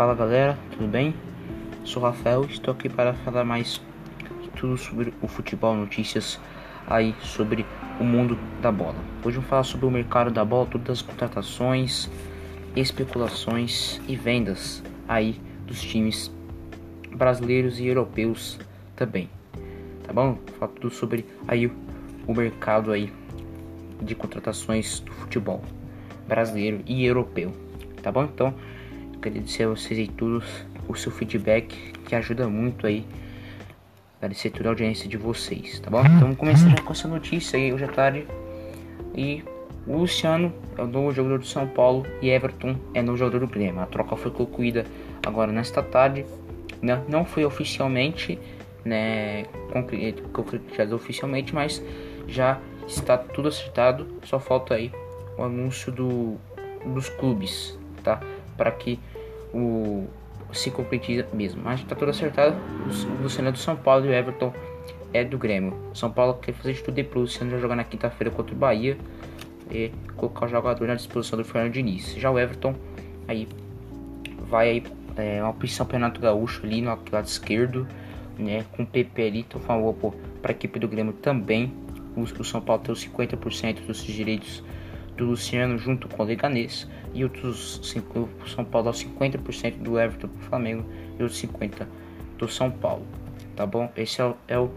Fala galera, tudo bem? Sou Rafael, estou aqui para falar mais tudo sobre o futebol, notícias aí sobre o mundo da bola. Hoje vamos falar sobre o mercado da bola, todas as contratações, especulações e vendas aí dos times brasileiros e europeus também. Tá bom? Falar tudo sobre aí o mercado aí de contratações do futebol brasileiro e europeu. Tá bom? Então, agradecer a vocês aí todos o seu feedback que ajuda muito aí. Agradecer toda a audiência de vocês, tá bom? Então já com essa notícia aí hoje à tarde. E o Luciano é o novo jogador do São Paulo e Everton é novo jogador do Grêmio. A troca foi concluída agora nesta tarde. Não, não foi oficialmente, né, concretizado oficialmente, mas já está tudo acertado. Só falta aí o anúncio do, dos clubes, tá? Para que o se concretiza mesmo. Mas tá tudo acertado. O Luciano é do São Paulo e o Everton é do Grêmio. São Paulo quer fazer de tudo aí pro Luciano já jogar na quinta-feira contra o Bahia e colocar o jogador na disposição do Fernando Diniz. Já o Everton aí vai aí é, uma posição para Gaúcho ali no lado esquerdo, né, com o PP ali, então favor para a equipe do Grêmio também. O, o São Paulo tem os 50% dos direitos do Luciano junto com o Leganês e outros 5, o São Paulo dá 50% do Everton pro Flamengo e outros 50% do São Paulo. Tá bom? Esse é o, é o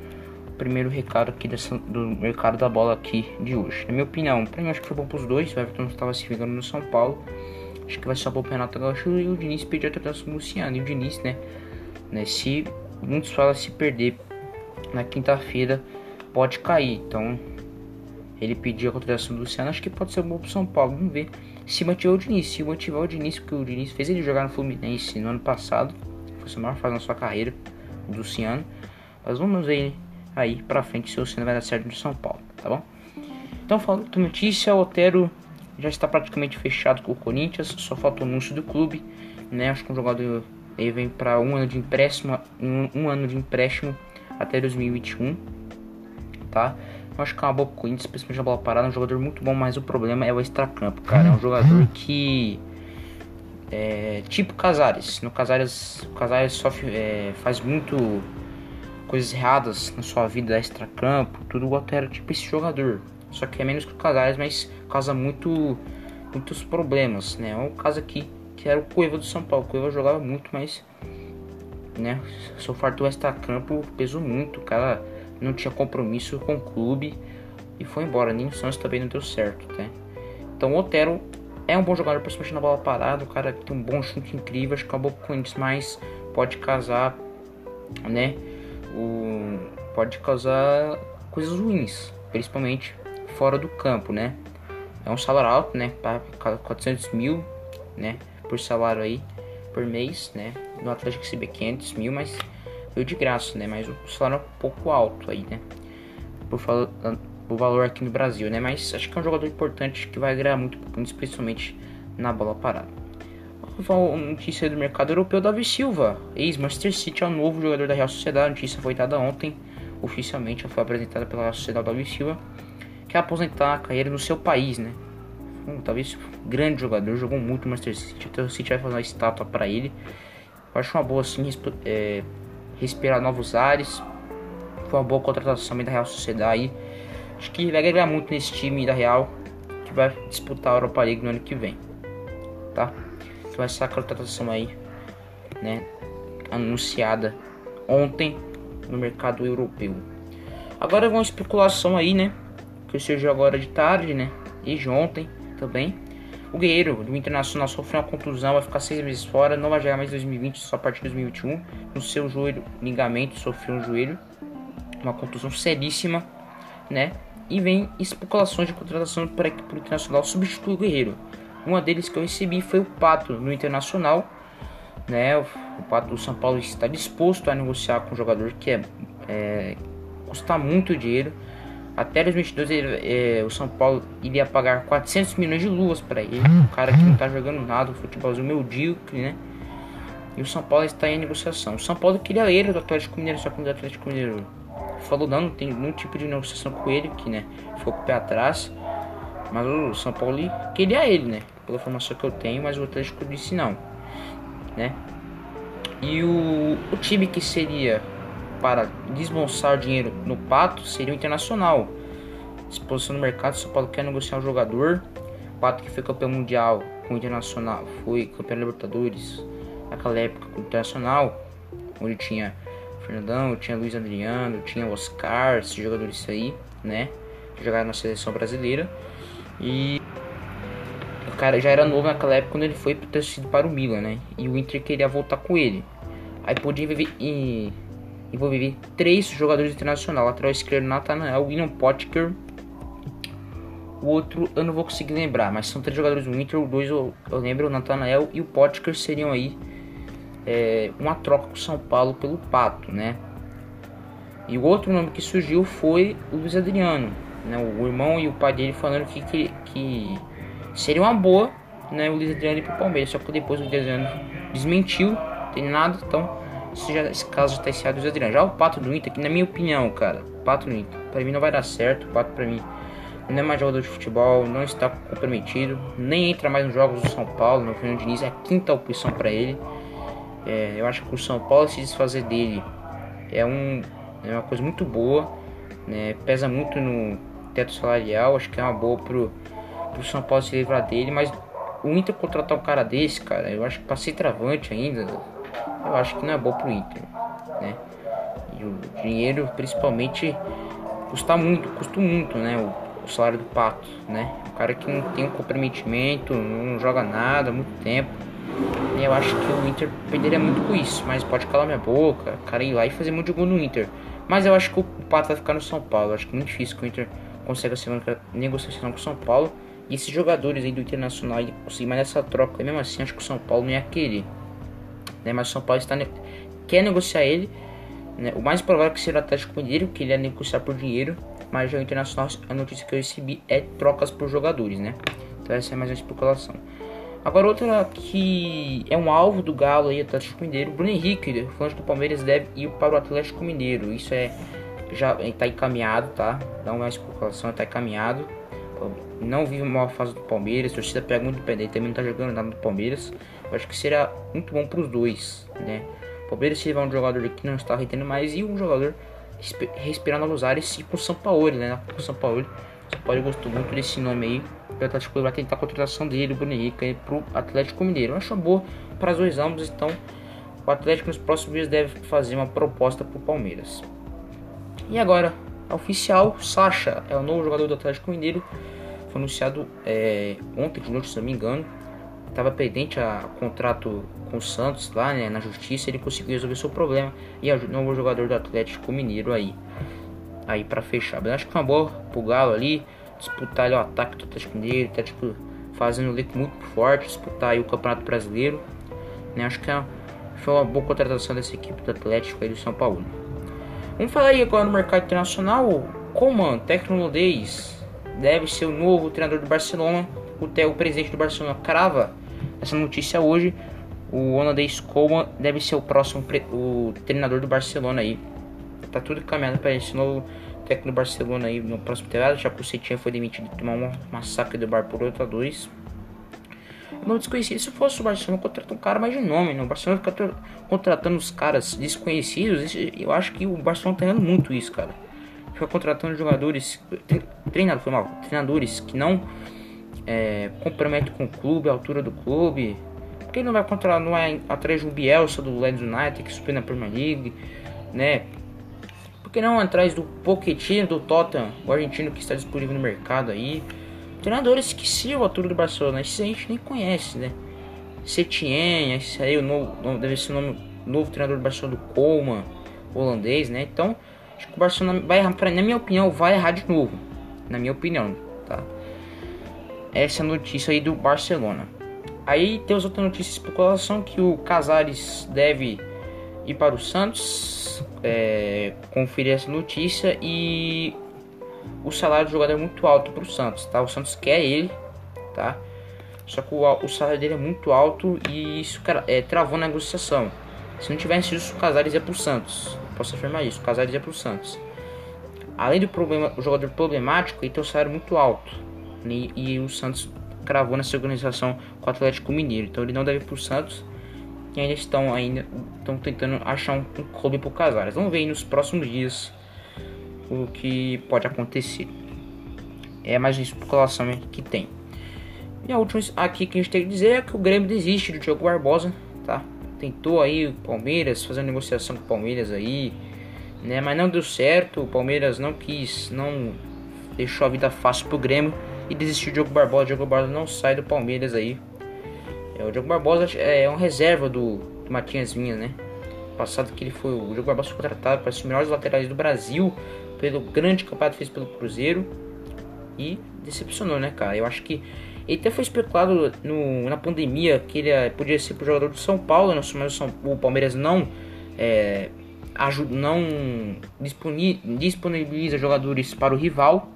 primeiro recado aqui dessa, do mercado da bola aqui de hoje. Na minha opinião, pra mim acho que foi bom pros dois. O Everton estava se vingando no São Paulo. Acho que vai ser bom pro Renato Gaúcho e o Diniz pediu a tratação do Luciano. E o Diniz, né? né se muitos falam se perder na quinta-feira, pode cair. Então ele pediu a contratação do Luciano, acho que pode ser bom pro São Paulo. Vamos ver se mantiver o Diniz. Se mantiver o Diniz, porque o Diniz fez ele jogar no Fluminense no ano passado. Foi a maior fase na sua carreira, o Luciano. Mas vamos ver aí pra frente se o Luciano vai dar certo no São Paulo, tá bom? Então, falando de notícia, o Otero já está praticamente fechado com o Corinthians, só falta o anúncio do clube, né? Acho que um jogador ele vem para um ano de empréstimo, um, um ano de empréstimo até 2021, tá? Eu acho que é uma boa Corinthians, principalmente na bola parada, é um jogador muito bom, mas o problema é o extracampo, cara. É um jogador que. É, tipo Casares. No Casares, o Casares sofre, é, faz muito coisas erradas na sua vida extracampo, tudo o Otero tipo esse jogador. Só que é menos que o Casares, mas causa muito, muitos problemas, né? É um caso aqui que era o Cueva do São Paulo. O Cueva jogava muito, mas né, só fartou extracampo, pesou muito, cara não tinha compromisso com o clube e foi embora. Nem o Santos também não deu certo, né? Então o Otero é um bom jogador, principalmente na bola parada. O cara tem um bom chute incrível. Acho que acabou com isso, mas pode causar, né? O, pode causar coisas ruins, principalmente fora do campo, né? É um salário alto, né? Para 400 mil, né? Por salário aí, por mês, né? No Atlético recebe 500 mil, mas veio de graça, né? Mas o salário é um pouco alto aí, né? Por, por valor aqui no Brasil, né? Mas acho que é um jogador importante que vai ganhar muito, especialmente na bola parada. Uma notícia do mercado europeu, Davi Silva, ex-Manchester City, é o novo jogador da Real Sociedade. A notícia foi dada ontem, oficialmente, foi apresentada pela Sociedade Davi Silva, que é aposentar a carreira no seu país, né? Um, talvez grande jogador, jogou muito no Manchester City. Então o City vai fazer uma estátua para ele. Eu acho uma boa assim, é, respirar novos ares. Foi uma boa contratação da Real Sociedade. Acho que vai agregar muito nesse time da Real que vai disputar a Europa League no ano que vem. Tá? Então essa contratação aí, né, anunciada ontem no mercado europeu. Agora uma especulação aí, né, que surgiu agora de tarde, né, e de ontem também o Guerreiro do Internacional sofreu uma contusão, vai ficar seis meses fora, não vai jogar mais 2020, só a partir de 2021. No seu joelho, ligamento, sofreu um joelho, uma contusão seríssima, né? E vem especulações de contratação para equipe Internacional substituir o Guerreiro. Uma deles que eu recebi foi o Pato no Internacional, né? O, Pato do São Paulo está disposto a negociar com um jogador que é, é custa muito dinheiro até 2022 ele, é, o São Paulo iria pagar 400 milhões de luvas para ele. Um cara que não tá jogando nada, o futebolzinho medíocre, né? E o São Paulo está em negociação. O São Paulo queria ele do Atlético Mineiro, só que o Atlético Mineiro falou não, não tem nenhum tipo de negociação com ele, que né, ficou com o pé atrás. Mas o São Paulo queria ele, né? Pela informação que eu tenho, mas o Atlético disse não, né? E o, o time que seria para desmonçar dinheiro no Pato seria o Internacional. Exposição no mercado, São Paulo quer negociar um jogador. O Pato que foi campeão mundial com o Internacional, foi campeão da Libertadores naquela época com o Internacional, onde tinha Fernandão, tinha Luiz Adriano, tinha Oscar, esses jogadores aí, né? Que jogaram na seleção brasileira. E o cara já era novo naquela época quando ele foi ter sido para o Milan, né? E o Inter queria voltar com ele. Aí podia envolver, envolver três jogadores internacionais: lateral esquerdo Nathanael, William Potker. O outro eu não vou conseguir lembrar, mas são três jogadores do Inter. Dois eu, eu lembro, o Nathanael e o Potker seriam aí é, uma troca com o São Paulo pelo Pato, né? E o outro nome que surgiu foi o Luiz Adriano, né? O irmão e o pai dele falando que, que, que seria uma boa, né? O Luiz Adriano ir pro Palmeiras, só que depois o Luiz Adriano desmentiu, tem nada, então esse, já, esse caso já tá encerrado Adriano. Já o Pato do Inter, que na minha opinião, cara, Pato do Inter, pra mim não vai dar certo, o Pato pra mim não é mais jogador de futebol, não está comprometido, nem entra mais nos jogos do São Paulo, no Fernando Diniz é a quinta opção para ele. É, eu acho que o São Paulo se desfazer dele é, um, é uma coisa muito boa, né? pesa muito no teto salarial, acho que é uma boa pro, pro São Paulo se livrar dele, mas o Inter contratar um cara desse, cara, eu acho que pra ser travante ainda, eu acho que não é bom pro Inter, né? E o dinheiro principalmente custa muito, custa muito, né? O, o salário do Pato, né? O cara que não tem um comprometimento, não joga nada há muito tempo eu acho que o Inter perderia muito com isso, mas pode calar minha boca, cara ir lá e fazer muito de gol no Inter. Mas eu acho que o Pato vai ficar no São Paulo. Eu acho que é muito difícil que o Inter consiga uma negociação com o São Paulo. E esses jogadores aí do Internacional conseguir mais essa troca, e mesmo assim acho que o São Paulo não ia querer. Né? Mas o São Paulo está ne quer negociar ele. Né? O mais provável é que seja o Atlético Mineiro, que ele ia negociar por dinheiro. Mas já o Internacional, a notícia que eu recebi é trocas por jogadores, né? Então essa é mais uma especulação. Agora outra que é um alvo do Galo aí, Atlético Mineiro, Bruno Henrique, fãs do Palmeiras deve ir para o Atlético Mineiro. Isso é já está encaminhado, tá? Dá uma especulação, está encaminhado. Não vive uma fase do Palmeiras, a torcida pega muito dele, também não está jogando nada no Palmeiras. Eu acho que será muito bom para os dois, né? O Palmeiras se levar um jogador que não está retendo mais e um jogador respirando nos ares, tipo o São Paulo, né? O São Paulo, São Paulo gostou muito desse nome aí o Atlético vai tentar a contratação dele, o Bruno Henrique, para o Atlético Mineiro. Eu acho boa para os dois ambos, então o Atlético nos próximos dias deve fazer uma proposta para o Palmeiras. E agora, oficial, Sacha é o novo jogador do Atlético Mineiro. Foi anunciado é, ontem de noite, se não me engano. Estava pendente a contrato com o Santos lá né, na justiça. Ele conseguiu resolver seu problema e é o novo jogador do Atlético Mineiro aí. Aí para fechar. Eu acho que uma boa pro Galo ali disputar ali, o ataque do Atlético Mineiro, tá tipo fazendo um leque muito forte, disputar aí o Campeonato Brasileiro. Né? Acho que é, foi uma boa contratação dessa equipe do Atlético aí do São Paulo. Vamos falar aí agora no mercado internacional. Coman, técnico holandês, deve ser o novo treinador do Barcelona. O, o presidente do Barcelona crava essa notícia hoje. O holandês Coman deve ser o próximo o treinador do Barcelona aí. Tá tudo caminhando para esse novo técnico do Barcelona aí no próximo temporada, já que o Cetinha foi demitido e tomar um massacre do Bar por 8 a 2 desconhecido. Se fosse o Barcelona contratar um cara mais de nome, né? O Barcelona fica contratando os caras desconhecidos. Eu acho que o Barcelona tá errando muito isso, cara. Fica contratando jogadores. Treinado, foi mal. Treinadores que não é, comprometem com o clube, a altura do clube. Porque ele não vai contratar, não é atrás um Bielsa do Leeds United que subiu na Premier League, né? que não atrás do Pochettino, do Tottenham, o argentino que está disponível no mercado aí? Treinadores que a altura do Barcelona, esses a gente nem conhece, né? Setien, esse aí o novo, deve ser o nome, novo treinador do Barcelona do Coleman, holandês, né? Então, acho que o Barcelona vai errar, na minha opinião, vai errar de novo. Na minha opinião, tá? Essa é notícia aí do Barcelona. Aí tem as outras notícias de especulação que o Casares deve ir para o Santos é, conferir essa notícia e o salário do jogador é muito alto para o Santos, tá? O Santos quer ele, tá? Só que o, o salário dele é muito alto e isso é, travou na negociação. Se não tivesse isso, o Casares ia para o Santos. Posso afirmar isso, o Casares ia para o Santos. Além do problema, o jogador problemático, ele tem um salário muito alto. E, e o Santos cravou nessa organização com o Atlético Mineiro. Então ele não deve ir para o Santos e ainda estão ainda estão tentando achar um, um clube pro Casares. Vamos ver nos próximos dias o que pode acontecer. É mais uma especulação que tem. E a última aqui que a gente tem que dizer é que o Grêmio desiste do Diogo Barbosa, tá? Tentou aí o Palmeiras fazer uma negociação com o Palmeiras aí, né? Mas não deu certo. O Palmeiras não quis, não deixou a vida fácil pro Grêmio e desistiu do Diogo Barbosa. O Diogo Barbosa não sai do Palmeiras aí. É, o Diogo Barbosa é um reserva do, do Matias Vinha, né? Passado que ele foi o Diogo Barbosa foi contratado para ser os melhores laterais do Brasil pelo grande campeonato fez pelo Cruzeiro e decepcionou, né, cara? Eu acho que ele até foi especulado no, na pandemia que ele eh, podia ser pro jogador do São Paulo, mas o, São, o Palmeiras não é, ajuda, não disponibiliza jogadores para o rival.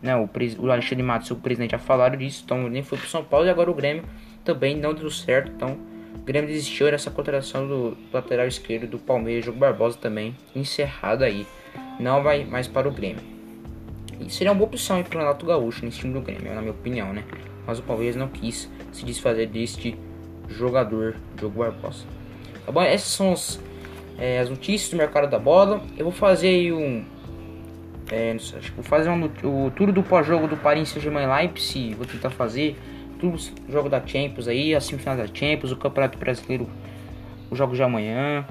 Né, o, o Alexandre Matos e o presidente já falaram disso, então nem foi pro São Paulo e agora o Grêmio também não deu certo. Então o Grêmio desistiu dessa contratação do lateral esquerdo do Palmeiras, Jogo Barbosa também encerrado aí. Não vai mais para o Grêmio. E seria uma boa opção para o Renato Gaúcho nesse time do Grêmio, na minha opinião, né? mas o Palmeiras não quis se desfazer deste jogador, Diogo Barbosa. Tá bom? Essas são as, é, as notícias do mercado da bola. Eu vou fazer aí um. É, sei, acho que vou fazer um, o tudo do pós-jogo do Paris Saint-Germain Leipzig. Vou tentar fazer tudo o jogo da Champions aí, as semifinais da Champions, o Campeonato Brasileiro, os jogos de amanhã.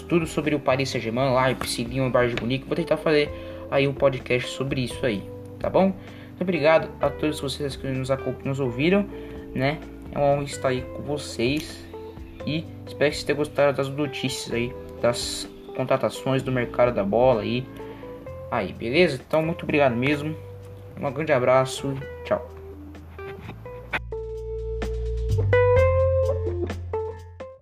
Tudo sobre o Paris Saint-Germain, Leipzig, Lyon Bayern de Munique. Vou tentar fazer aí um podcast sobre isso aí, tá bom? Muito obrigado a todos vocês que nos, nos ouviram, né? É uma honra estar aí com vocês e espero que vocês tenham gostado das notícias aí, das contratações do mercado da bola aí. Aí, beleza? Então, muito obrigado mesmo. Um grande abraço. Tchau.